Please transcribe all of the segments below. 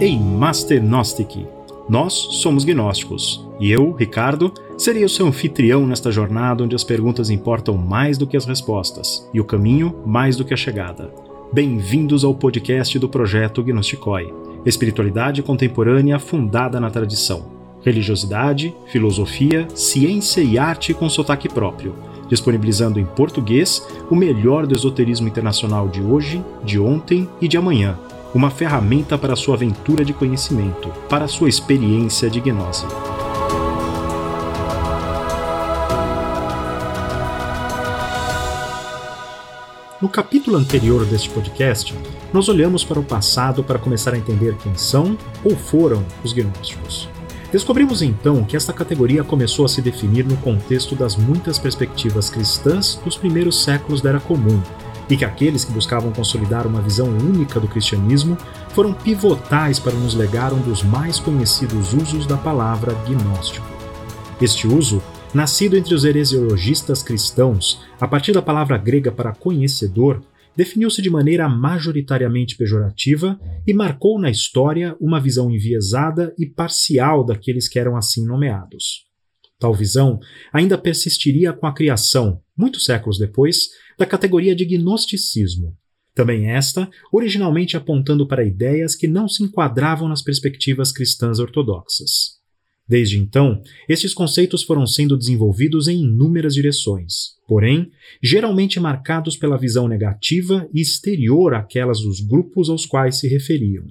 em Master Gnostic. Nós somos gnósticos, e eu, Ricardo, serei o seu anfitrião nesta jornada onde as perguntas importam mais do que as respostas e o caminho mais do que a chegada. Bem-vindos ao podcast do projeto Gnosticoi, espiritualidade contemporânea fundada na tradição, religiosidade, filosofia, ciência e arte com sotaque próprio, disponibilizando em português o melhor do esoterismo internacional de hoje, de ontem e de amanhã uma ferramenta para sua aventura de conhecimento, para sua experiência de gnose. No capítulo anterior deste podcast, nós olhamos para o passado para começar a entender quem são ou foram os gnósticos. Descobrimos então que esta categoria começou a se definir no contexto das muitas perspectivas cristãs dos primeiros séculos da Era Comum, e que aqueles que buscavam consolidar uma visão única do cristianismo foram pivotais para nos legar um dos mais conhecidos usos da palavra gnóstico. Este uso, nascido entre os heresiologistas cristãos, a partir da palavra grega para conhecedor, definiu-se de maneira majoritariamente pejorativa e marcou na história uma visão enviesada e parcial daqueles que eram assim nomeados. Tal visão ainda persistiria com a criação, muitos séculos depois, da categoria de gnosticismo. Também esta, originalmente apontando para ideias que não se enquadravam nas perspectivas cristãs ortodoxas. Desde então, estes conceitos foram sendo desenvolvidos em inúmeras direções, porém, geralmente marcados pela visão negativa e exterior àquelas dos grupos aos quais se referiam.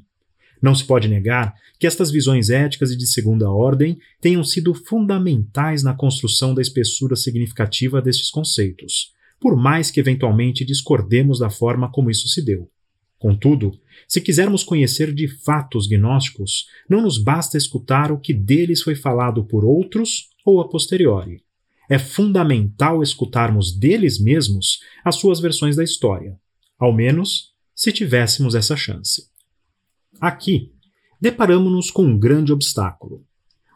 Não se pode negar que estas visões éticas e de segunda ordem tenham sido fundamentais na construção da espessura significativa destes conceitos, por mais que eventualmente discordemos da forma como isso se deu. Contudo, se quisermos conhecer de fato os gnósticos, não nos basta escutar o que deles foi falado por outros ou a posteriori. É fundamental escutarmos deles mesmos as suas versões da história, ao menos se tivéssemos essa chance. Aqui, deparamos-nos com um grande obstáculo.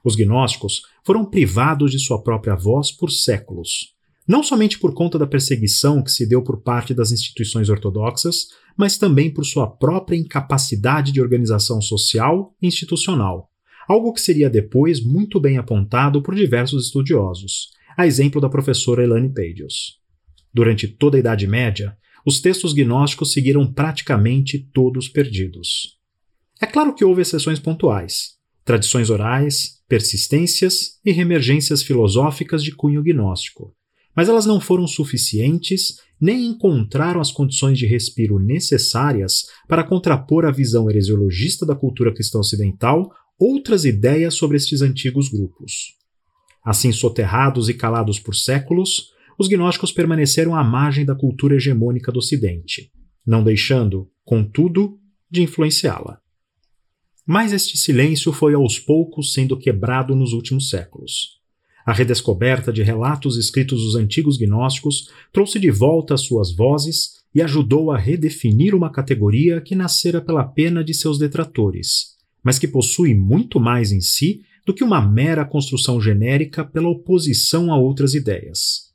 Os gnósticos foram privados de sua própria voz por séculos, não somente por conta da perseguição que se deu por parte das instituições ortodoxas, mas também por sua própria incapacidade de organização social e institucional, algo que seria depois muito bem apontado por diversos estudiosos, a exemplo da professora Elaine Pagels. Durante toda a Idade Média, os textos gnósticos seguiram praticamente todos perdidos. É claro que houve exceções pontuais, tradições orais, persistências e reemergências filosóficas de cunho gnóstico, mas elas não foram suficientes nem encontraram as condições de respiro necessárias para contrapor à visão heresiologista da cultura cristã ocidental outras ideias sobre estes antigos grupos. Assim soterrados e calados por séculos, os gnósticos permaneceram à margem da cultura hegemônica do Ocidente, não deixando, contudo, de influenciá-la. Mas este silêncio foi aos poucos sendo quebrado nos últimos séculos. A redescoberta de relatos escritos dos antigos gnósticos trouxe de volta as suas vozes e ajudou a redefinir uma categoria que nascera pela pena de seus detratores, mas que possui muito mais em si do que uma mera construção genérica pela oposição a outras ideias.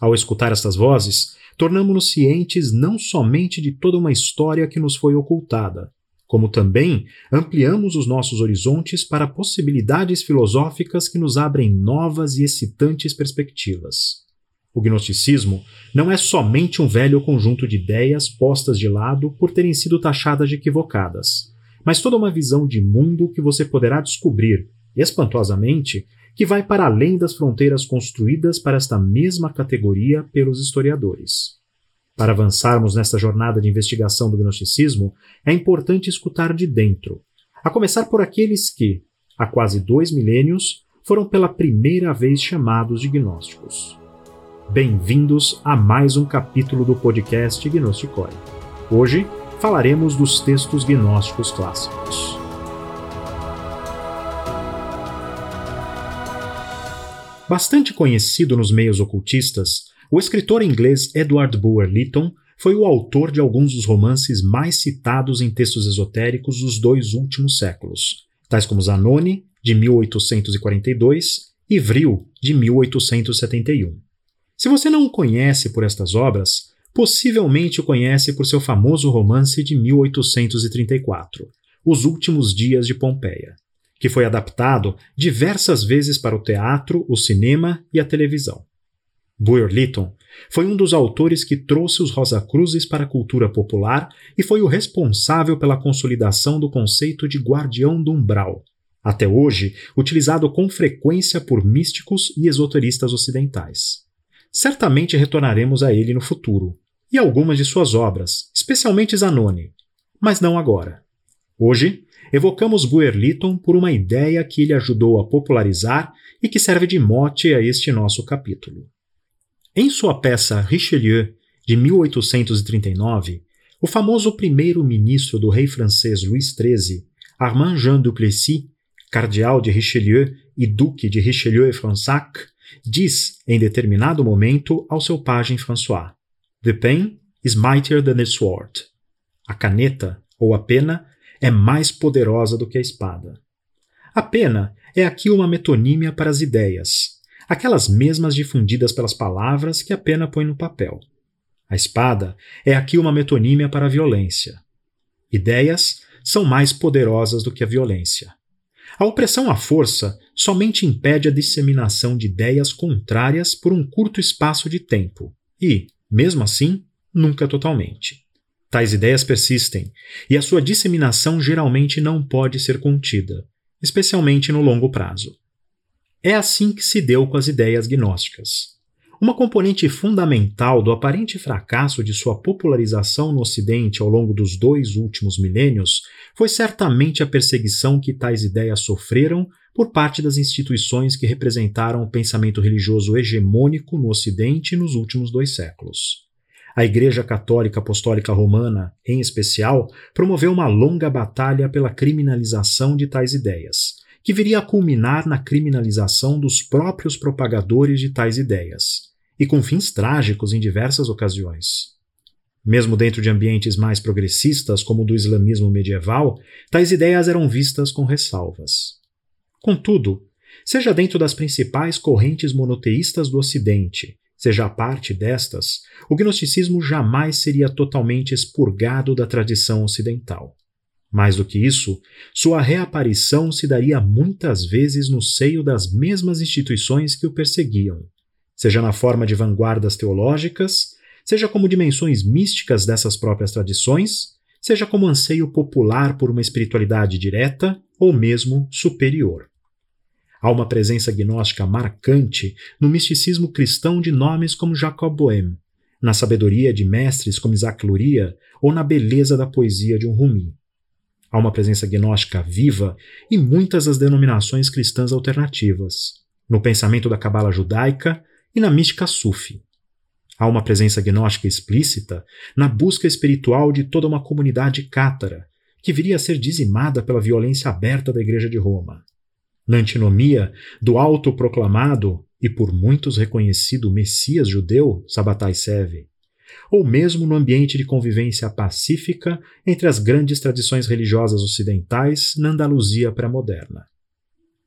Ao escutar estas vozes, tornamos-nos cientes não somente de toda uma história que nos foi ocultada, como também ampliamos os nossos horizontes para possibilidades filosóficas que nos abrem novas e excitantes perspectivas. O gnosticismo não é somente um velho conjunto de ideias postas de lado por terem sido taxadas de equivocadas, mas toda uma visão de mundo que você poderá descobrir, espantosamente, que vai para além das fronteiras construídas para esta mesma categoria pelos historiadores. Para avançarmos nesta jornada de investigação do gnosticismo, é importante escutar de dentro, a começar por aqueles que, há quase dois milênios, foram pela primeira vez chamados de gnósticos. Bem-vindos a mais um capítulo do podcast Gnosticói. Hoje falaremos dos textos gnósticos clássicos. Bastante conhecido nos meios ocultistas, o escritor inglês Edward Bulwer Lytton foi o autor de alguns dos romances mais citados em textos esotéricos dos dois últimos séculos, tais como Zanoni, de 1842, e Vril, de 1871. Se você não o conhece por estas obras, possivelmente o conhece por seu famoso romance de 1834, Os Últimos Dias de Pompeia, que foi adaptado diversas vezes para o teatro, o cinema e a televisão. Buer Lytton foi um dos autores que trouxe os Rosacruzes para a cultura popular e foi o responsável pela consolidação do conceito de guardião do umbral, até hoje utilizado com frequência por místicos e esoteristas ocidentais. Certamente retornaremos a ele no futuro, e algumas de suas obras, especialmente Zanoni, mas não agora. Hoje, evocamos Buerliton por uma ideia que ele ajudou a popularizar e que serve de mote a este nosso capítulo. Em sua peça Richelieu, de 1839, o famoso primeiro-ministro do rei francês Luís XIII, Armand Jean Duplessis, cardeal de Richelieu e duque de Richelieu e Fronsac, diz, em determinado momento, ao seu pajem François: The pen is mightier than the sword. A caneta, ou a pena, é mais poderosa do que a espada. A pena é aqui uma metonímia para as ideias, aquelas mesmas difundidas pelas palavras que a pena põe no papel. A espada é aqui uma metonímia para a violência. Ideias são mais poderosas do que a violência. A opressão à força somente impede a disseminação de ideias contrárias por um curto espaço de tempo e, mesmo assim, nunca totalmente. Tais ideias persistem, e a sua disseminação geralmente não pode ser contida, especialmente no longo prazo. É assim que se deu com as ideias gnósticas. Uma componente fundamental do aparente fracasso de sua popularização no Ocidente ao longo dos dois últimos milênios foi certamente a perseguição que tais ideias sofreram por parte das instituições que representaram o pensamento religioso hegemônico no Ocidente nos últimos dois séculos. A Igreja Católica Apostólica Romana, em especial, promoveu uma longa batalha pela criminalização de tais ideias, que viria a culminar na criminalização dos próprios propagadores de tais ideias, e com fins trágicos em diversas ocasiões. Mesmo dentro de ambientes mais progressistas, como o do islamismo medieval, tais ideias eram vistas com ressalvas. Contudo, seja dentro das principais correntes monoteístas do Ocidente, seja a parte destas, o gnosticismo jamais seria totalmente expurgado da tradição ocidental. Mais do que isso, sua reaparição se daria muitas vezes no seio das mesmas instituições que o perseguiam, seja na forma de vanguardas teológicas, seja como dimensões místicas dessas próprias tradições, seja como anseio popular por uma espiritualidade direta ou mesmo superior. Há uma presença gnóstica marcante no misticismo cristão de nomes como Jacob Boehme, na sabedoria de mestres como Isaac Luria ou na beleza da poesia de um Rumi. Há uma presença gnóstica viva em muitas das denominações cristãs alternativas, no pensamento da cabala judaica e na mística sufi. Há uma presença gnóstica explícita na busca espiritual de toda uma comunidade cátara, que viria a ser dizimada pela violência aberta da Igreja de Roma. Na antinomia do autoproclamado e por muitos reconhecido Messias judeu, Sabatai Seve, ou mesmo no ambiente de convivência pacífica entre as grandes tradições religiosas ocidentais na Andaluzia pré-moderna.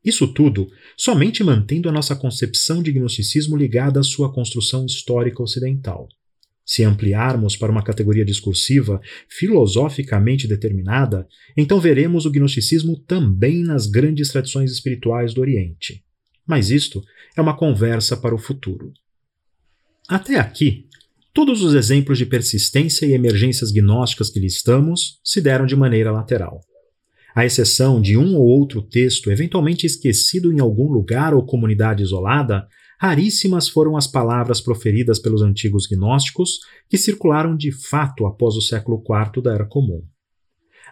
Isso tudo somente mantendo a nossa concepção de gnosticismo ligada à sua construção histórica ocidental. Se ampliarmos para uma categoria discursiva filosoficamente determinada, então veremos o gnosticismo também nas grandes tradições espirituais do Oriente. Mas isto é uma conversa para o futuro. Até aqui, Todos os exemplos de persistência e emergências gnósticas que listamos se deram de maneira lateral. À exceção de um ou outro texto eventualmente esquecido em algum lugar ou comunidade isolada, raríssimas foram as palavras proferidas pelos antigos gnósticos que circularam de fato após o século IV da Era Comum.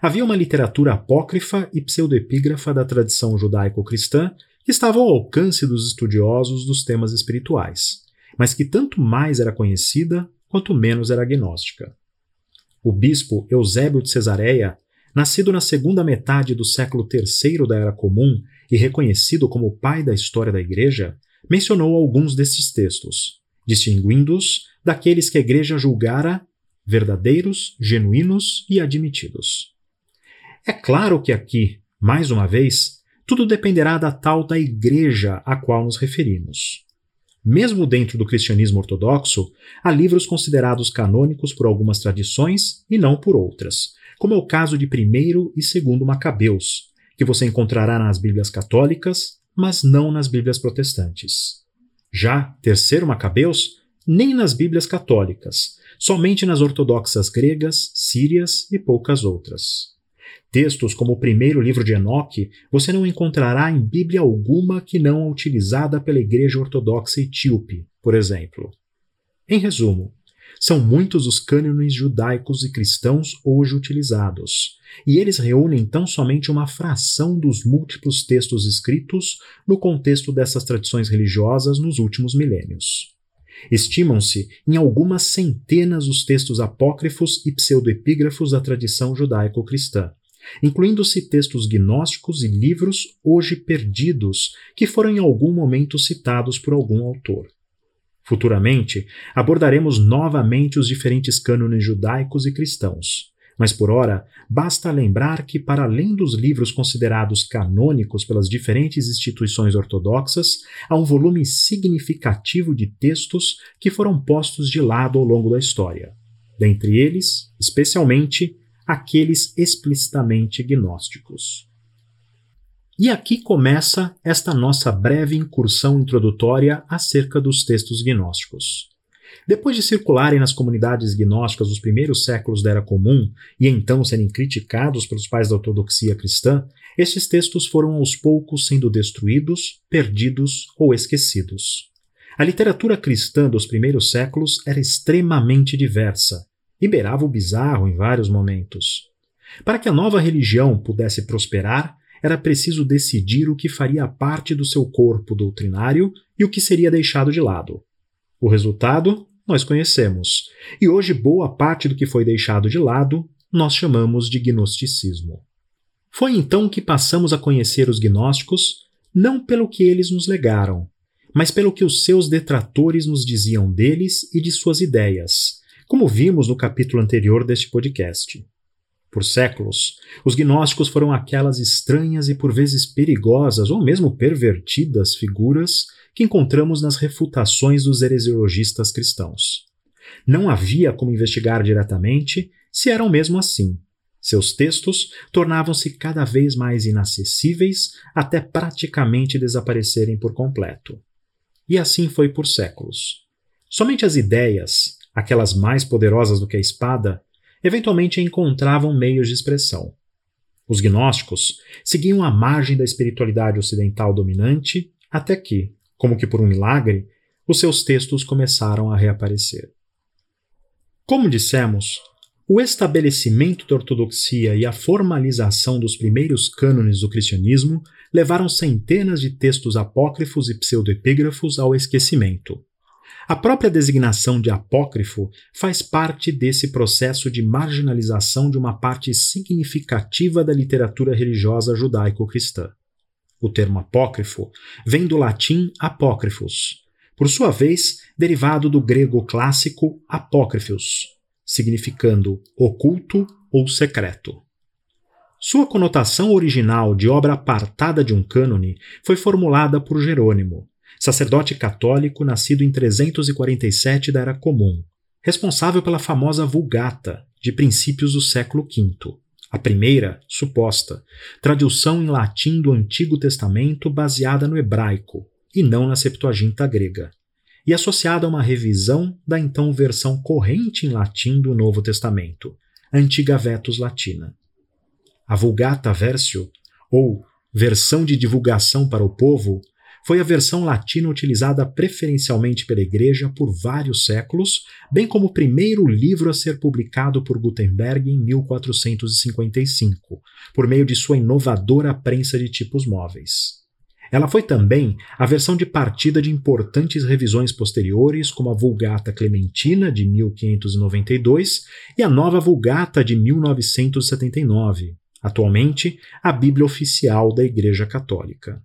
Havia uma literatura apócrifa e pseudoepígrafa da tradição judaico-cristã que estava ao alcance dos estudiosos dos temas espirituais mas que tanto mais era conhecida quanto menos era agnóstica. O bispo Eusébio de Cesareia, nascido na segunda metade do século III da Era Comum e reconhecido como pai da história da Igreja, mencionou alguns desses textos, distinguindo-os daqueles que a Igreja julgara verdadeiros, genuínos e admitidos. É claro que aqui, mais uma vez, tudo dependerá da tal da Igreja a qual nos referimos. Mesmo dentro do cristianismo ortodoxo, há livros considerados canônicos por algumas tradições e não por outras, como é o caso de 1 e 2 Macabeus, que você encontrará nas Bíblias católicas, mas não nas Bíblias protestantes. Já 3 Macabeus, nem nas Bíblias católicas, somente nas ortodoxas gregas, sírias e poucas outras. Textos como o primeiro livro de Enoque você não encontrará em Bíblia alguma que não a utilizada pela Igreja Ortodoxa Etíope, por exemplo. Em resumo, são muitos os cânones judaicos e cristãos hoje utilizados, e eles reúnem tão somente uma fração dos múltiplos textos escritos no contexto dessas tradições religiosas nos últimos milênios. Estimam-se em algumas centenas os textos apócrifos e pseudoepígrafos da tradição judaico-cristã, incluindo-se textos gnósticos e livros hoje perdidos que foram em algum momento citados por algum autor. Futuramente, abordaremos novamente os diferentes cânones judaicos e cristãos. Mas por ora, basta lembrar que, para além dos livros considerados canônicos pelas diferentes instituições ortodoxas, há um volume significativo de textos que foram postos de lado ao longo da história. Dentre eles, especialmente, aqueles explicitamente gnósticos. E aqui começa esta nossa breve incursão introdutória acerca dos textos gnósticos. Depois de circularem nas comunidades gnósticas dos primeiros séculos da Era Comum e então serem criticados pelos pais da ortodoxia cristã, estes textos foram aos poucos sendo destruídos, perdidos ou esquecidos. A literatura cristã dos primeiros séculos era extremamente diversa, e beirava o bizarro em vários momentos. Para que a nova religião pudesse prosperar, era preciso decidir o que faria parte do seu corpo doutrinário e o que seria deixado de lado. O resultado nós conhecemos, e hoje boa parte do que foi deixado de lado nós chamamos de gnosticismo. Foi então que passamos a conhecer os gnósticos não pelo que eles nos legaram, mas pelo que os seus detratores nos diziam deles e de suas ideias, como vimos no capítulo anterior deste podcast. Por séculos, os gnósticos foram aquelas estranhas e por vezes perigosas ou mesmo pervertidas figuras que encontramos nas refutações dos heresiologistas cristãos. Não havia como investigar diretamente se eram mesmo assim. Seus textos tornavam-se cada vez mais inacessíveis até praticamente desaparecerem por completo. E assim foi por séculos. Somente as ideias, aquelas mais poderosas do que a espada, eventualmente encontravam meios de expressão. Os gnósticos seguiam a margem da espiritualidade ocidental dominante até que, como que por um milagre, os seus textos começaram a reaparecer. Como dissemos, o estabelecimento da ortodoxia e a formalização dos primeiros cânones do cristianismo levaram centenas de textos apócrifos e pseudoepígrafos ao esquecimento. A própria designação de apócrifo faz parte desse processo de marginalização de uma parte significativa da literatura religiosa judaico-cristã. O termo apócrifo vem do latim apócrifos, por sua vez, derivado do grego clássico apócrifos, significando oculto ou secreto. Sua conotação original de obra apartada de um cânone foi formulada por Jerônimo, sacerdote católico nascido em 347 da Era Comum, responsável pela famosa Vulgata, de princípios do século V. A primeira, suposta, tradução em latim do Antigo Testamento baseada no hebraico, e não na Septuaginta grega, e associada a uma revisão da então versão corrente em latim do Novo Testamento, Antiga Vetus Latina. A Vulgata Versio, ou Versão de Divulgação para o Povo, foi a versão latina utilizada preferencialmente pela Igreja por vários séculos, bem como o primeiro livro a ser publicado por Gutenberg em 1455, por meio de sua inovadora prensa de tipos móveis. Ela foi também a versão de partida de importantes revisões posteriores, como a Vulgata Clementina, de 1592, e a Nova Vulgata, de 1979, atualmente a Bíblia Oficial da Igreja Católica.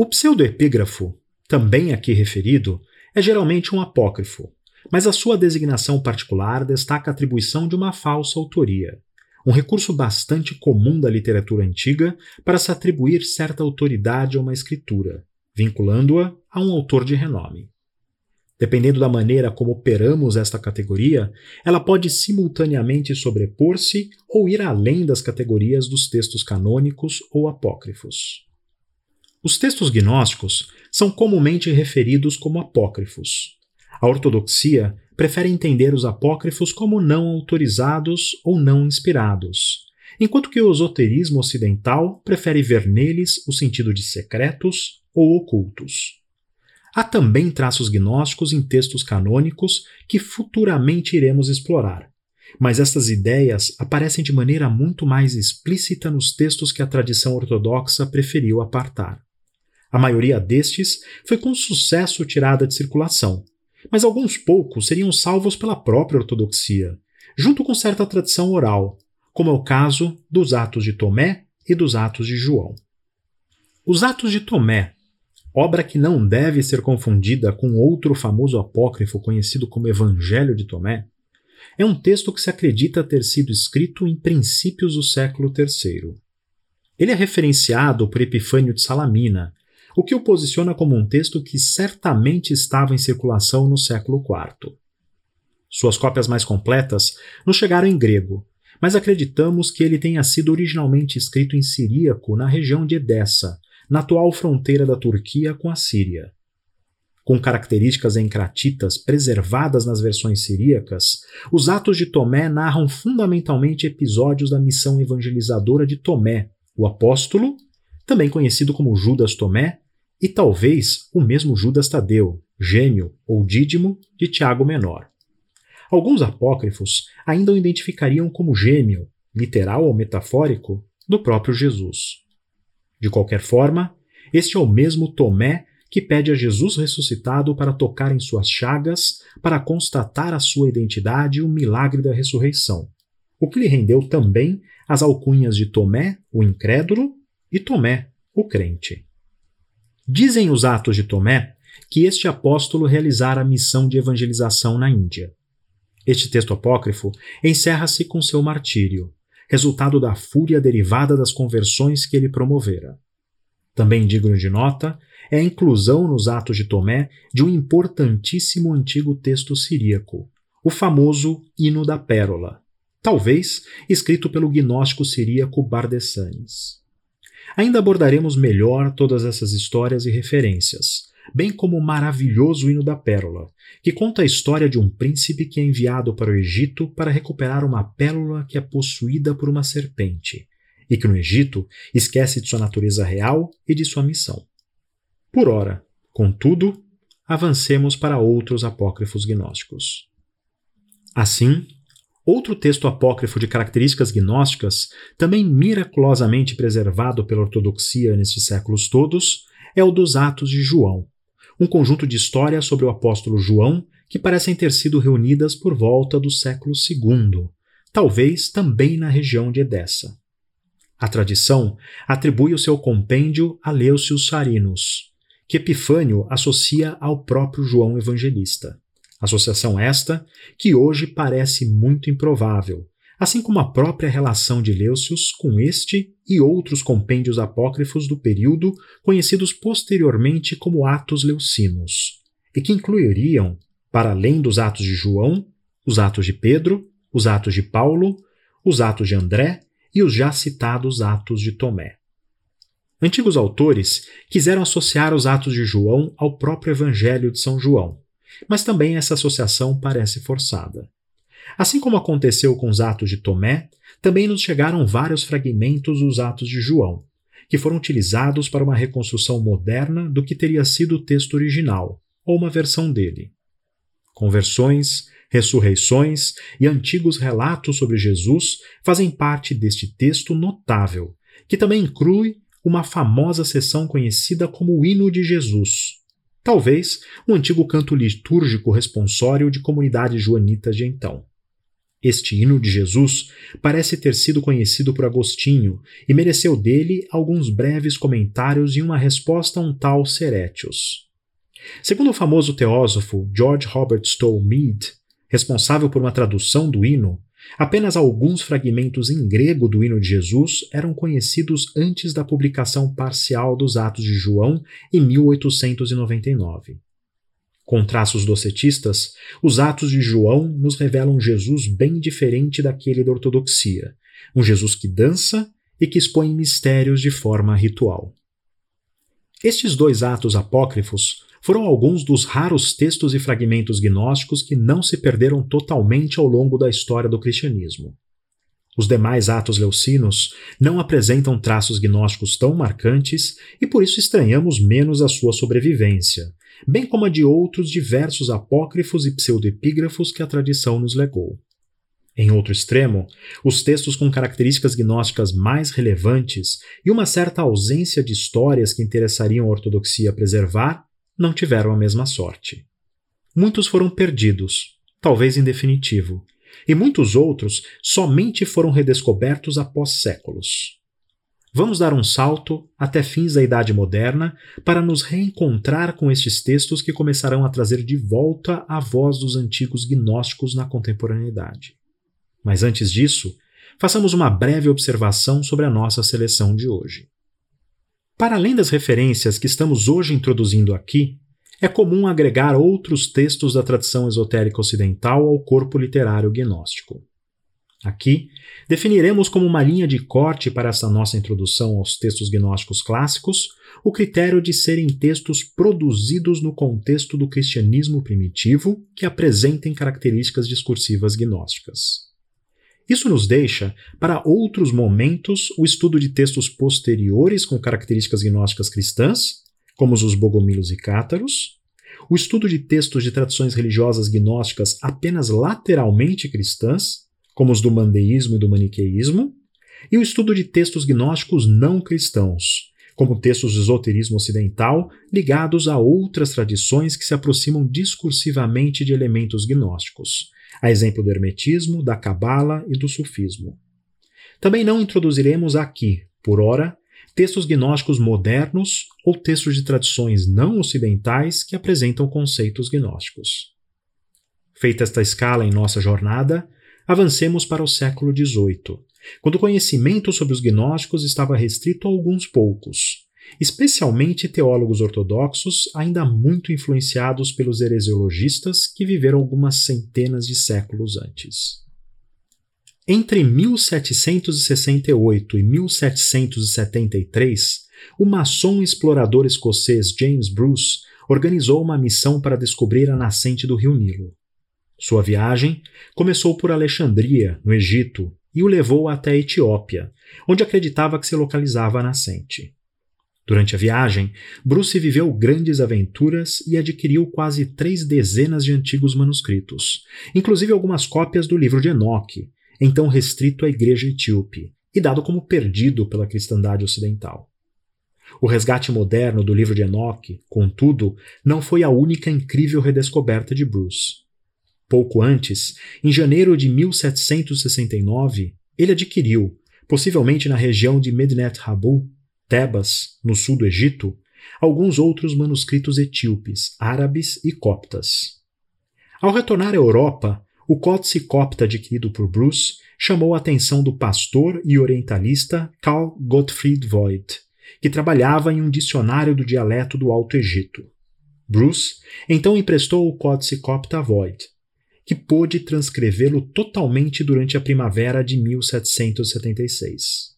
O pseudoepígrafo, também aqui referido, é geralmente um apócrifo, mas a sua designação particular destaca a atribuição de uma falsa autoria, um recurso bastante comum da literatura antiga para se atribuir certa autoridade a uma escritura, vinculando-a a um autor de renome. Dependendo da maneira como operamos esta categoria, ela pode simultaneamente sobrepor-se ou ir além das categorias dos textos canônicos ou apócrifos. Os textos gnósticos são comumente referidos como apócrifos. A ortodoxia prefere entender os apócrifos como não autorizados ou não inspirados, enquanto que o esoterismo ocidental prefere ver neles o sentido de secretos ou ocultos. Há também traços gnósticos em textos canônicos que futuramente iremos explorar, mas estas ideias aparecem de maneira muito mais explícita nos textos que a tradição ortodoxa preferiu apartar. A maioria destes foi com sucesso tirada de circulação, mas alguns poucos seriam salvos pela própria ortodoxia, junto com certa tradição oral, como é o caso dos Atos de Tomé e dos Atos de João. Os Atos de Tomé, obra que não deve ser confundida com outro famoso apócrifo conhecido como Evangelho de Tomé, é um texto que se acredita ter sido escrito em princípios do século III. Ele é referenciado por Epifânio de Salamina, o que o posiciona como um texto que certamente estava em circulação no século IV. Suas cópias mais completas nos chegaram em grego, mas acreditamos que ele tenha sido originalmente escrito em siríaco na região de Edessa, na atual fronteira da Turquia com a Síria. Com características encratitas preservadas nas versões siríacas, os Atos de Tomé narram fundamentalmente episódios da missão evangelizadora de Tomé, o apóstolo, também conhecido como Judas Tomé, e talvez o mesmo Judas Tadeu, gêmeo ou dídimo de Tiago Menor. Alguns apócrifos ainda o identificariam como gêmeo, literal ou metafórico, do próprio Jesus. De qualquer forma, este é o mesmo Tomé que pede a Jesus ressuscitado para tocar em suas chagas, para constatar a sua identidade e o milagre da ressurreição, o que lhe rendeu também as alcunhas de Tomé, o incrédulo, e Tomé, o crente. Dizem os Atos de Tomé que este apóstolo realizara a missão de evangelização na Índia. Este texto apócrifo encerra-se com seu martírio, resultado da fúria derivada das conversões que ele promovera. Também digno de nota é a inclusão nos Atos de Tomé de um importantíssimo antigo texto siríaco, o famoso Hino da Pérola, talvez escrito pelo gnóstico siríaco Bardessanes. Ainda abordaremos melhor todas essas histórias e referências, bem como o maravilhoso hino da Pérola, que conta a história de um príncipe que é enviado para o Egito para recuperar uma pérola que é possuída por uma serpente, e que no Egito esquece de sua natureza real e de sua missão. Por ora, contudo, avancemos para outros apócrifos gnósticos. Assim, Outro texto apócrifo de características gnósticas, também miraculosamente preservado pela ortodoxia nestes séculos todos, é o dos Atos de João, um conjunto de histórias sobre o apóstolo João que parecem ter sido reunidas por volta do século II, talvez também na região de Edessa. A tradição atribui o seu compêndio a Leucius Sarinus, que Epifânio associa ao próprio João Evangelista. Associação esta que hoje parece muito improvável, assim como a própria relação de Leucius com este e outros compêndios apócrifos do período conhecidos posteriormente como Atos Leucinos, e que incluiriam, para além dos Atos de João, os Atos de Pedro, os Atos de Paulo, os Atos de André e os já citados Atos de Tomé. Antigos autores quiseram associar os Atos de João ao próprio Evangelho de São João, mas também essa associação parece forçada. Assim como aconteceu com os Atos de Tomé, também nos chegaram vários fragmentos dos Atos de João, que foram utilizados para uma reconstrução moderna do que teria sido o texto original, ou uma versão dele. Conversões, ressurreições e antigos relatos sobre Jesus fazem parte deste texto notável, que também inclui uma famosa seção conhecida como o Hino de Jesus, talvez um antigo canto litúrgico responsório de comunidades joanitas de então. Este hino de Jesus parece ter sido conhecido por Agostinho e mereceu dele alguns breves comentários e uma resposta a um tal Seretius. Segundo o famoso teósofo George Robert Stowe Mead, responsável por uma tradução do hino, Apenas alguns fragmentos em grego do hino de Jesus eram conhecidos antes da publicação parcial dos Atos de João em 1899. Com traços docetistas, os Atos de João nos revelam Jesus bem diferente daquele da ortodoxia, um Jesus que dança e que expõe mistérios de forma ritual. Estes dois atos apócrifos foram alguns dos raros textos e fragmentos gnósticos que não se perderam totalmente ao longo da história do cristianismo. Os demais atos leucinos não apresentam traços gnósticos tão marcantes e por isso estranhamos menos a sua sobrevivência, bem como a de outros diversos apócrifos e pseudoepígrafos que a tradição nos legou. Em outro extremo, os textos com características gnósticas mais relevantes e uma certa ausência de histórias que interessariam a ortodoxia preservar não tiveram a mesma sorte. Muitos foram perdidos, talvez em definitivo, e muitos outros somente foram redescobertos após séculos. Vamos dar um salto até fins da Idade Moderna para nos reencontrar com estes textos que começarão a trazer de volta a voz dos antigos gnósticos na contemporaneidade. Mas antes disso, façamos uma breve observação sobre a nossa seleção de hoje. Para além das referências que estamos hoje introduzindo aqui, é comum agregar outros textos da tradição esotérica ocidental ao corpo literário gnóstico. Aqui, definiremos como uma linha de corte para essa nossa introdução aos textos gnósticos clássicos o critério de serem textos produzidos no contexto do cristianismo primitivo que apresentem características discursivas gnósticas. Isso nos deixa, para outros momentos, o estudo de textos posteriores com características gnósticas cristãs, como os bogomilos e cátaros, o estudo de textos de tradições religiosas gnósticas apenas lateralmente cristãs, como os do mandeísmo e do maniqueísmo, e o estudo de textos gnósticos não cristãos, como textos do esoterismo ocidental ligados a outras tradições que se aproximam discursivamente de elementos gnósticos, a exemplo do Hermetismo, da Cabala e do Sufismo. Também não introduziremos aqui, por ora, textos gnósticos modernos ou textos de tradições não ocidentais que apresentam conceitos gnósticos. Feita esta escala em nossa jornada, avancemos para o século XVIII, quando o conhecimento sobre os gnósticos estava restrito a alguns poucos, especialmente teólogos ortodoxos ainda muito influenciados pelos heresiologistas que viveram algumas centenas de séculos antes. Entre 1768 e 1773, o maçom explorador escocês James Bruce organizou uma missão para descobrir a nascente do rio Nilo. Sua viagem começou por Alexandria, no Egito, e o levou até a Etiópia, onde acreditava que se localizava a nascente. Durante a viagem, Bruce viveu grandes aventuras e adquiriu quase três dezenas de antigos manuscritos, inclusive algumas cópias do livro de Enoque, então restrito à igreja etíope e dado como perdido pela cristandade ocidental. O resgate moderno do livro de Enoque, contudo, não foi a única incrível redescoberta de Bruce. Pouco antes, em janeiro de 1769, ele adquiriu, possivelmente na região de Medinet Habu, Tebas, no sul do Egito, alguns outros manuscritos etíopes, árabes e coptas. Ao retornar à Europa, o códice copta adquirido por Bruce chamou a atenção do pastor e orientalista Carl Gottfried Voigt, que trabalhava em um dicionário do dialeto do Alto Egito. Bruce então emprestou o códice copta a Voigt, que pôde transcrevê-lo totalmente durante a primavera de 1776.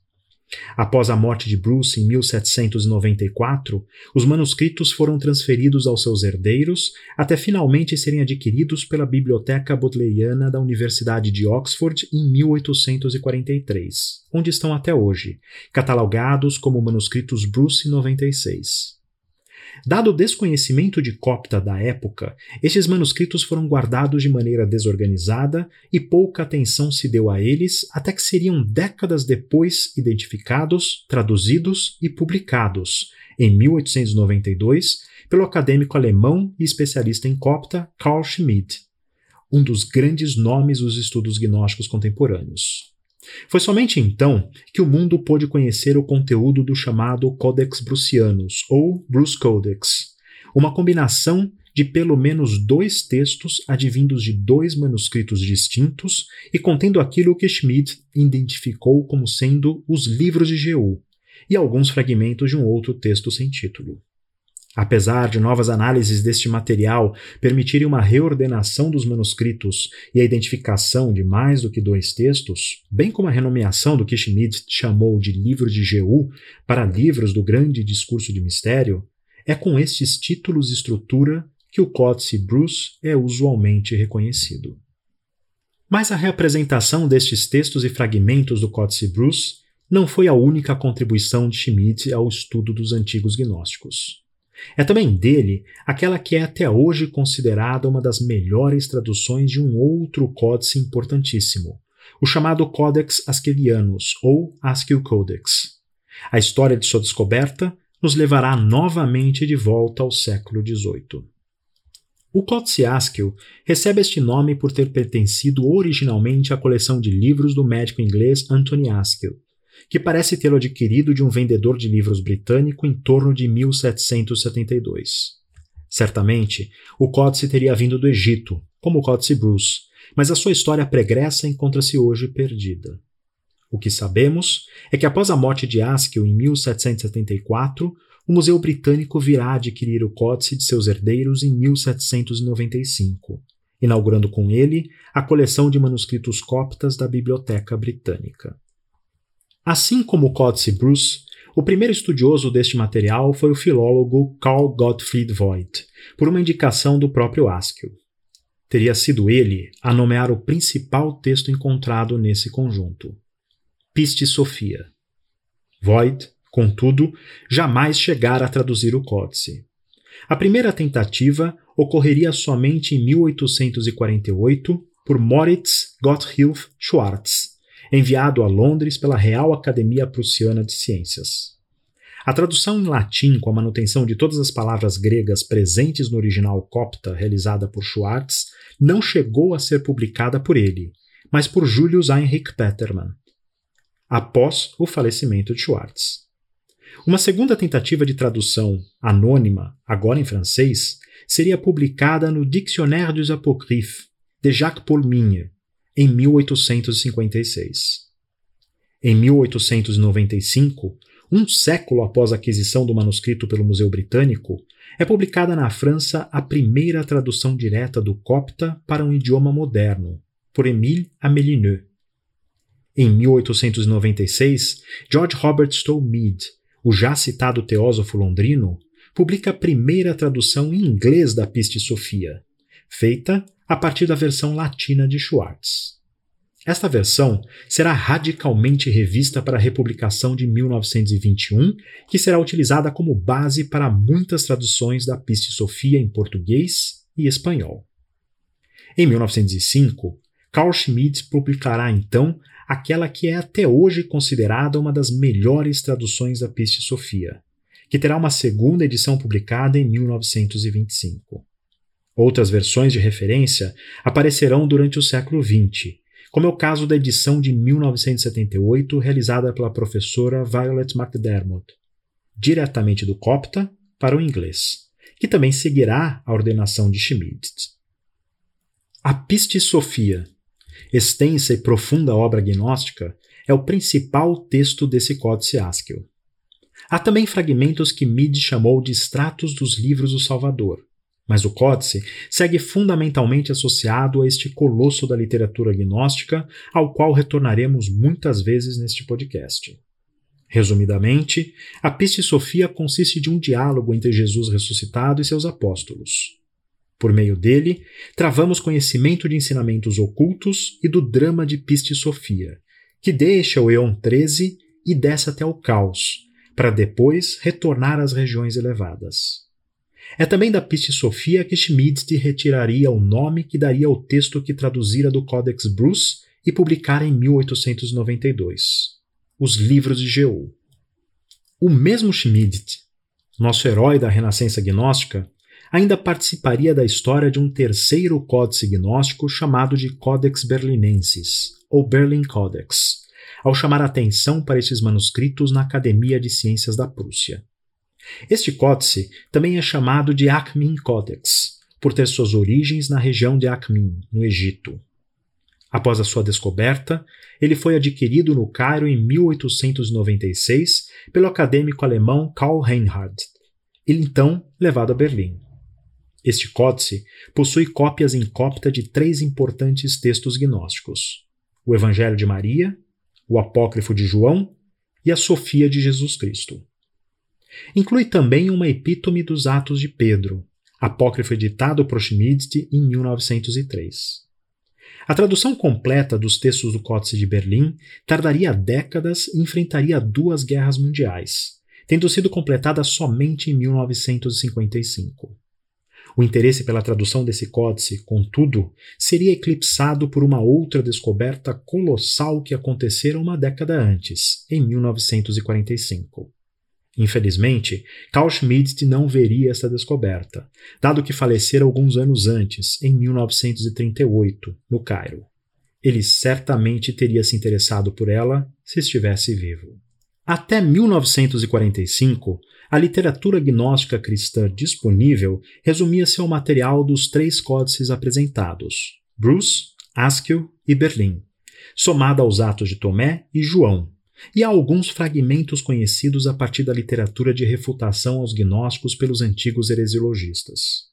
Após a morte de Bruce em 1794, os manuscritos foram transferidos aos seus herdeiros até finalmente serem adquiridos pela Biblioteca Bodleiana da Universidade de Oxford em 1843, onde estão até hoje, catalogados como manuscritos Bruce 96. Dado o desconhecimento de copta da época, estes manuscritos foram guardados de maneira desorganizada e pouca atenção se deu a eles até que seriam décadas depois identificados, traduzidos e publicados, em 1892, pelo acadêmico alemão e especialista em copta Carl Schmidt, um dos grandes nomes dos estudos gnósticos contemporâneos. Foi somente então que o mundo pôde conhecer o conteúdo do chamado Codex Brucianus, ou Bruce Codex, uma combinação de pelo menos dois textos advindos de dois manuscritos distintos e contendo aquilo que Schmidt identificou como sendo os livros de Jeú e alguns fragmentos de um outro texto sem título. Apesar de novas análises deste material permitirem uma reordenação dos manuscritos e a identificação de mais do que dois textos, bem como a renomeação do que Schmidt chamou de livro de Jeú para livros do grande discurso de mistério, é com estes títulos e estrutura que o Códice Bruce é usualmente reconhecido. Mas a reapresentação destes textos e fragmentos do Códice Bruce não foi a única contribuição de Schmidt ao estudo dos antigos gnósticos. É também dele aquela que é até hoje considerada uma das melhores traduções de um outro códice importantíssimo, o chamado Codex Ascelianus ou Askel Codex. A história de sua descoberta nos levará novamente de volta ao século XVIII. O Códice Askel recebe este nome por ter pertencido originalmente à coleção de livros do médico inglês Anthony Askel, que parece tê-lo adquirido de um vendedor de livros britânico em torno de 1772. Certamente, o códice teria vindo do Egito, como o Códice Bruce, mas a sua história pregressa encontra-se hoje perdida. O que sabemos é que após a morte de Askew em 1774, o Museu Britânico virá adquirir o códice de seus herdeiros em 1795, inaugurando com ele a coleção de manuscritos coptas da Biblioteca Britânica. Assim como Códice Bruce, o primeiro estudioso deste material foi o filólogo Carl Gottfried Voigt, por uma indicação do próprio Askew. Teria sido ele a nomear o principal texto encontrado nesse conjunto, Piste Sofia. Voigt, contudo, jamais chegara a traduzir o códice. A primeira tentativa ocorreria somente em 1848 por Moritz Gotthilf Schwarz, enviado a Londres pela Real Academia Prussiana de Ciências. A tradução em latim com a manutenção de todas as palavras gregas presentes no original copta realizada por Schwartz não chegou a ser publicada por ele, mas por Julius Heinrich Petermann, após o falecimento de Schwartz. Uma segunda tentativa de tradução, anônima, agora em francês, seria publicada no Dictionnaire des Apocryphes, de Jacques Paul Minier, em 1856. Em 1895, um século após a aquisição do manuscrito pelo Museu Britânico, é publicada na França a primeira tradução direta do copta para um idioma moderno, por Émile Amélineux. Em 1896, George Robert Stowe Mead, o já citado teósofo londrino, publica a primeira tradução em inglês da Piste Sofia, feita a partir da versão latina de Schwartz. Esta versão será radicalmente revista para a republicação de 1921, que será utilizada como base para muitas traduções da Piste Sofia em português e espanhol. Em 1905, Carl Schmitt publicará então aquela que é até hoje considerada uma das melhores traduções da Piste Sofia, que terá uma segunda edição publicada em 1925. Outras versões de referência aparecerão durante o século XX, como é o caso da edição de 1978 realizada pela professora Violet McDermott, diretamente do copta para o inglês, que também seguirá a ordenação de Schmidt. A Piste Sofia, extensa e profunda obra gnóstica, é o principal texto desse Códice Askel. Há também fragmentos que Mid chamou de extratos dos livros do Salvador, mas o Códice segue fundamentalmente associado a este colosso da literatura gnóstica, ao qual retornaremos muitas vezes neste podcast. Resumidamente, a Piste Sofia consiste de um diálogo entre Jesus ressuscitado e seus apóstolos. Por meio dele, travamos conhecimento de ensinamentos ocultos e do drama de Piste Sofia, que deixa o Eon 13 e desce até o caos, para depois retornar às regiões elevadas. É também da Piste Sofia que Schmidt retiraria o nome que daria ao texto que traduzira do Codex Bruce e publicara em 1892, Os Livros de Jeú. O mesmo Schmidt, nosso herói da renascença gnóstica, ainda participaria da história de um terceiro códice gnóstico chamado de Codex Berlinensis, ou Berlin Codex, ao chamar atenção para esses manuscritos na Academia de Ciências da Prússia. Este códice também é chamado de Akhmin Codex, por ter suas origens na região de Akhmin, no Egito. Após a sua descoberta, ele foi adquirido no Cairo em 1896 pelo acadêmico alemão Karl Reinhardt ele então levado a Berlim. Este códice possui cópias em copta de três importantes textos gnósticos: o Evangelho de Maria, o Apócrifo de João e a Sofia de Jesus Cristo. Inclui também uma epítome dos Atos de Pedro, apócrifo editado por Schmidt em 1903. A tradução completa dos textos do Códice de Berlim tardaria décadas e enfrentaria duas guerras mundiais, tendo sido completada somente em 1955. O interesse pela tradução desse códice, contudo, seria eclipsado por uma outra descoberta colossal que acontecera uma década antes, em 1945. Infelizmente, Carl Schmitt não veria essa descoberta, dado que falecera alguns anos antes, em 1938, no Cairo. Ele certamente teria se interessado por ela se estivesse vivo. Até 1945, a literatura gnóstica cristã disponível resumia-se ao material dos três códices apresentados, Bruce, Askew e Berlim, somada aos Atos de Tomé e João, e a alguns fragmentos conhecidos a partir da literatura de refutação aos gnósticos pelos antigos heresiologistas.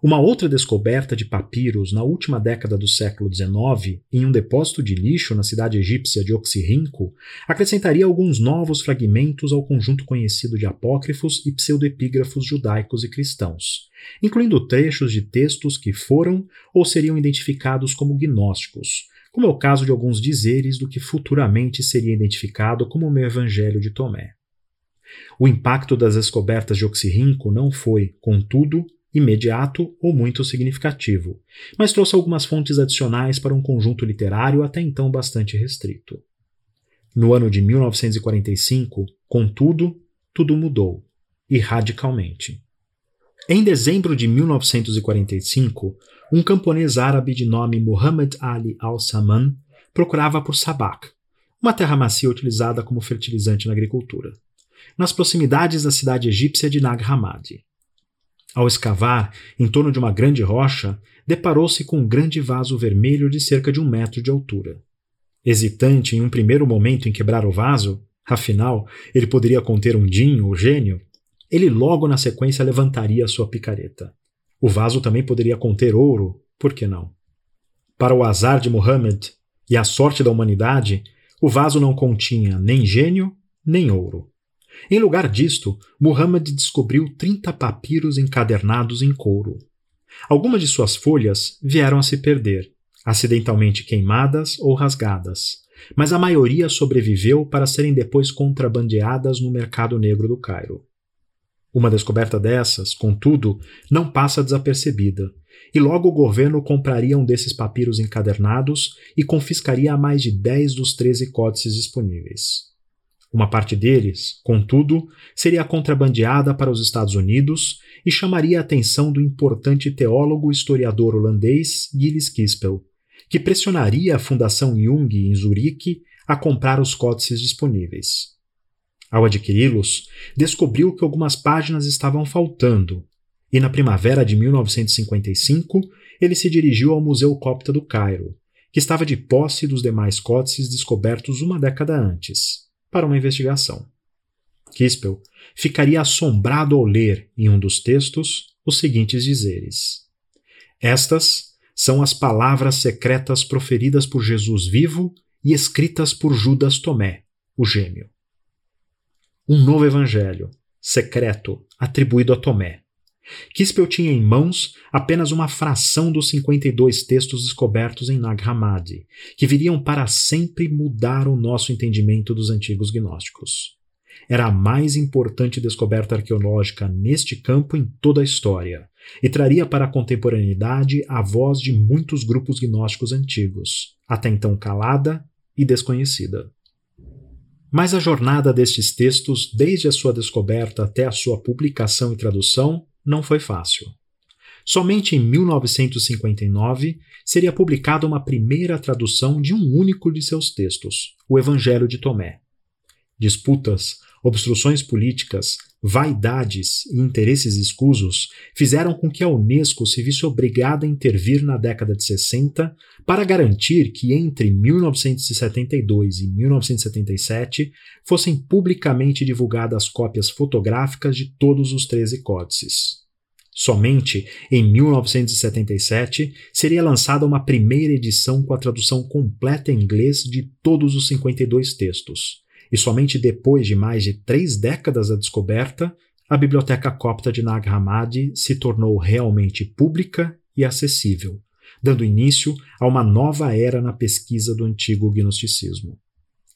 Uma outra descoberta de papiros na última década do século XIX, em um depósito de lixo na cidade egípcia de Oxirrinco, acrescentaria alguns novos fragmentos ao conjunto conhecido de apócrifos e pseudoepígrafos judaicos e cristãos, incluindo trechos de textos que foram ou seriam identificados como gnósticos, como é o caso de alguns dizeres do que futuramente seria identificado como o Evangelho de Tomé. O impacto das descobertas de Oxirrinco não foi, contudo, imediato ou muito significativo, mas trouxe algumas fontes adicionais para um conjunto literário até então bastante restrito. No ano de 1945, contudo, tudo mudou, e radicalmente. Em dezembro de 1945, um camponês árabe de nome Muhammad Ali al-Saman procurava por sabak, uma terra macia utilizada como fertilizante na agricultura, nas proximidades da cidade egípcia de Nag Hammadi. Ao escavar, em torno de uma grande rocha, deparou-se com um grande vaso vermelho de cerca de um metro de altura. Hesitante em um primeiro momento em quebrar o vaso, afinal, ele poderia conter um dinho ou gênio, ele logo na sequência levantaria sua picareta. O vaso também poderia conter ouro, por que não? Para o azar de Muhammad e a sorte da humanidade, o vaso não continha nem gênio nem ouro. Em lugar disto, Muhammad descobriu 30 papiros encadernados em couro. Algumas de suas folhas vieram a se perder, acidentalmente queimadas ou rasgadas, mas a maioria sobreviveu para serem depois contrabandeadas no mercado negro do Cairo. Uma descoberta dessas, contudo, não passa desapercebida, e logo o governo compraria um desses papiros encadernados e confiscaria mais de 10 dos 13 códices disponíveis. Uma parte deles, contudo, seria contrabandeada para os Estados Unidos e chamaria a atenção do importante teólogo e historiador holandês Gilles Kispel, que pressionaria a Fundação Jung em Zurique a comprar os códices disponíveis. Ao adquiri-los, descobriu que algumas páginas estavam faltando, e na primavera de 1955 ele se dirigiu ao Museu Copta do Cairo, que estava de posse dos demais códices descobertos uma década antes para uma investigação. Kispel ficaria assombrado ao ler, em um dos textos, os seguintes dizeres: Estas são as palavras secretas proferidas por Jesus vivo e escritas por Judas Tomé, o gêmeo. Um novo evangelho, secreto, atribuído a Tomé. Kispel tinha em mãos apenas uma fração dos 52 textos descobertos em Nag Hammadi, que viriam para sempre mudar o nosso entendimento dos antigos gnósticos. Era a mais importante descoberta arqueológica neste campo em toda a história, e traria para a contemporaneidade a voz de muitos grupos gnósticos antigos, até então calada e desconhecida. Mas a jornada destes textos, desde a sua descoberta até a sua publicação e tradução, não foi fácil. Somente em 1959 seria publicada uma primeira tradução de um único de seus textos, o Evangelho de Tomé. Disputas, obstruções políticas, vaidades e interesses escusos fizeram com que a Unesco se visse obrigada a intervir na década de 60 para garantir que entre 1972 e 1977 fossem publicamente divulgadas cópias fotográficas de todos os 13 códices. Somente em 1977 seria lançada uma primeira edição com a tradução completa em inglês de todos os 52 textos, e somente depois de mais de três décadas da descoberta, a Biblioteca Copta de Nag Hammadi se tornou realmente pública e acessível, dando início a uma nova era na pesquisa do antigo gnosticismo.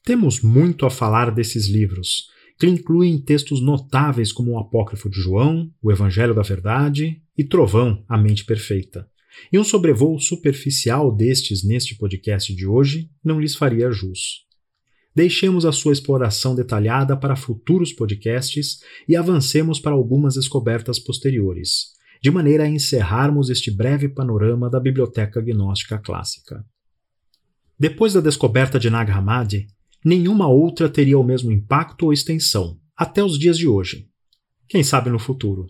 Temos muito a falar desses livros, que incluem textos notáveis como o Apócrifo de João, o Evangelho da Verdade e Trovão, a Mente Perfeita. E um sobrevoo superficial destes neste podcast de hoje não lhes faria jus. Deixemos a sua exploração detalhada para futuros podcasts e avancemos para algumas descobertas posteriores, de maneira a encerrarmos este breve panorama da biblioteca gnóstica clássica. Depois da descoberta de Nag Hammadi, nenhuma outra teria o mesmo impacto ou extensão, até os dias de hoje. Quem sabe no futuro.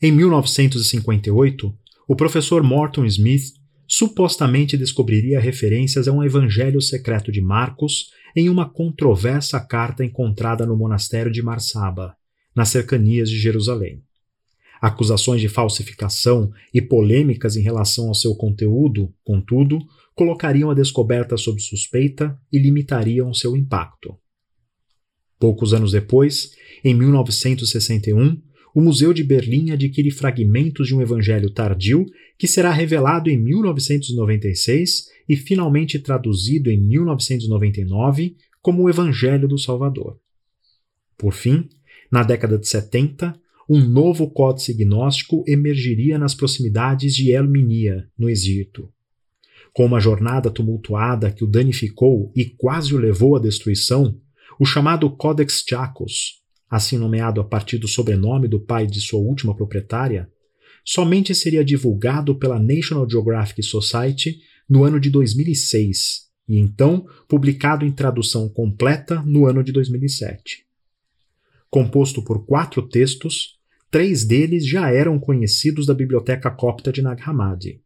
Em 1958, o professor Morton Smith supostamente descobriria referências a um evangelho secreto de Marcos em uma controversa carta encontrada no monastério de Marsaba, nas cercanias de Jerusalém. Acusações de falsificação e polêmicas em relação ao seu conteúdo, contudo, colocariam a descoberta sob suspeita e limitariam seu impacto. Poucos anos depois, em 1961, o Museu de Berlim adquire fragmentos de um evangelho tardio que será revelado em 1996 e finalmente traduzido em 1999 como o Evangelho do Salvador. Por fim, na década de 70, um novo códice gnóstico emergiria nas proximidades de Elminia, no Egito. Com uma jornada tumultuada que o danificou e quase o levou à destruição, o chamado Codex Chacos, assim nomeado a partir do sobrenome do pai de sua última proprietária, somente seria divulgado pela National Geographic Society no ano de 2006 e então publicado em tradução completa no ano de 2007. Composto por quatro textos, três deles já eram conhecidos da Biblioteca Copta de Nag Hammadi: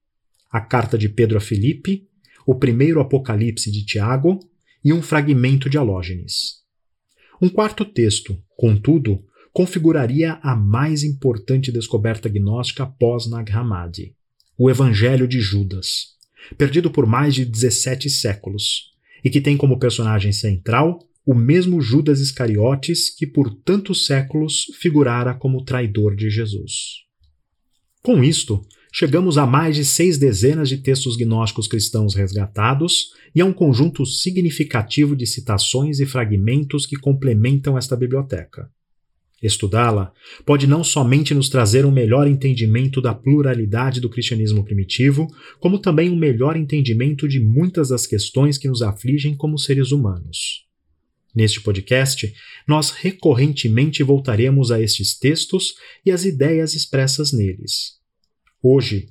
a Carta de Pedro a Filipe, o primeiro Apocalipse de Tiago e um fragmento de Alógenes. Um quarto texto, contudo, configuraria a mais importante descoberta gnóstica pós Nag Hammadi, o Evangelho de Judas, perdido por mais de 17 séculos, e que tem como personagem central o mesmo Judas Iscariotes que por tantos séculos figurara como traidor de Jesus. Com isto, chegamos a mais de seis dezenas de textos gnósticos cristãos resgatados e a um conjunto significativo de citações e fragmentos que complementam esta biblioteca. Estudá-la pode não somente nos trazer um melhor entendimento da pluralidade do cristianismo primitivo, como também um melhor entendimento de muitas das questões que nos afligem como seres humanos. Neste podcast, nós recorrentemente voltaremos a estes textos e às ideias expressas neles. Hoje,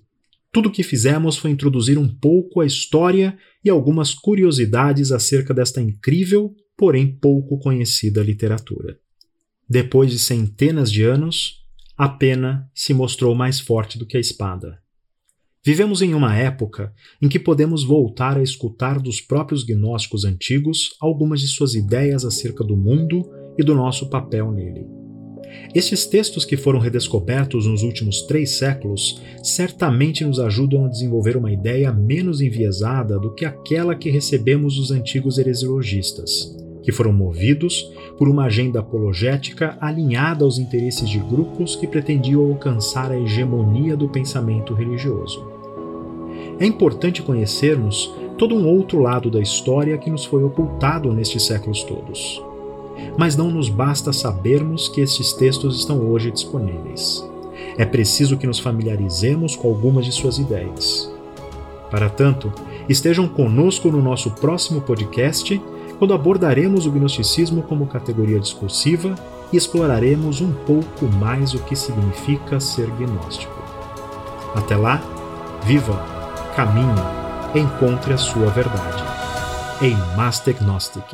tudo o que fizemos foi introduzir um pouco a história e algumas curiosidades acerca desta incrível, porém pouco conhecida literatura. Depois de centenas de anos, a pena se mostrou mais forte do que a espada. Vivemos em uma época em que podemos voltar a escutar dos próprios gnósticos antigos algumas de suas ideias acerca do mundo e do nosso papel nele. Estes textos que foram redescobertos nos últimos três séculos certamente nos ajudam a desenvolver uma ideia menos enviesada do que aquela que recebemos dos antigos heresiologistas, que foram movidos por uma agenda apologética alinhada aos interesses de grupos que pretendiam alcançar a hegemonia do pensamento religioso. É importante conhecermos todo um outro lado da história que nos foi ocultado nestes séculos todos. Mas não nos basta sabermos que estes textos estão hoje disponíveis. É preciso que nos familiarizemos com algumas de suas ideias. Para tanto, estejam conosco no nosso próximo podcast quando abordaremos o gnosticismo como categoria discursiva e exploraremos um pouco mais o que significa ser gnóstico. Até lá, viva, caminhe, encontre a sua verdade. Em Master Gnostic.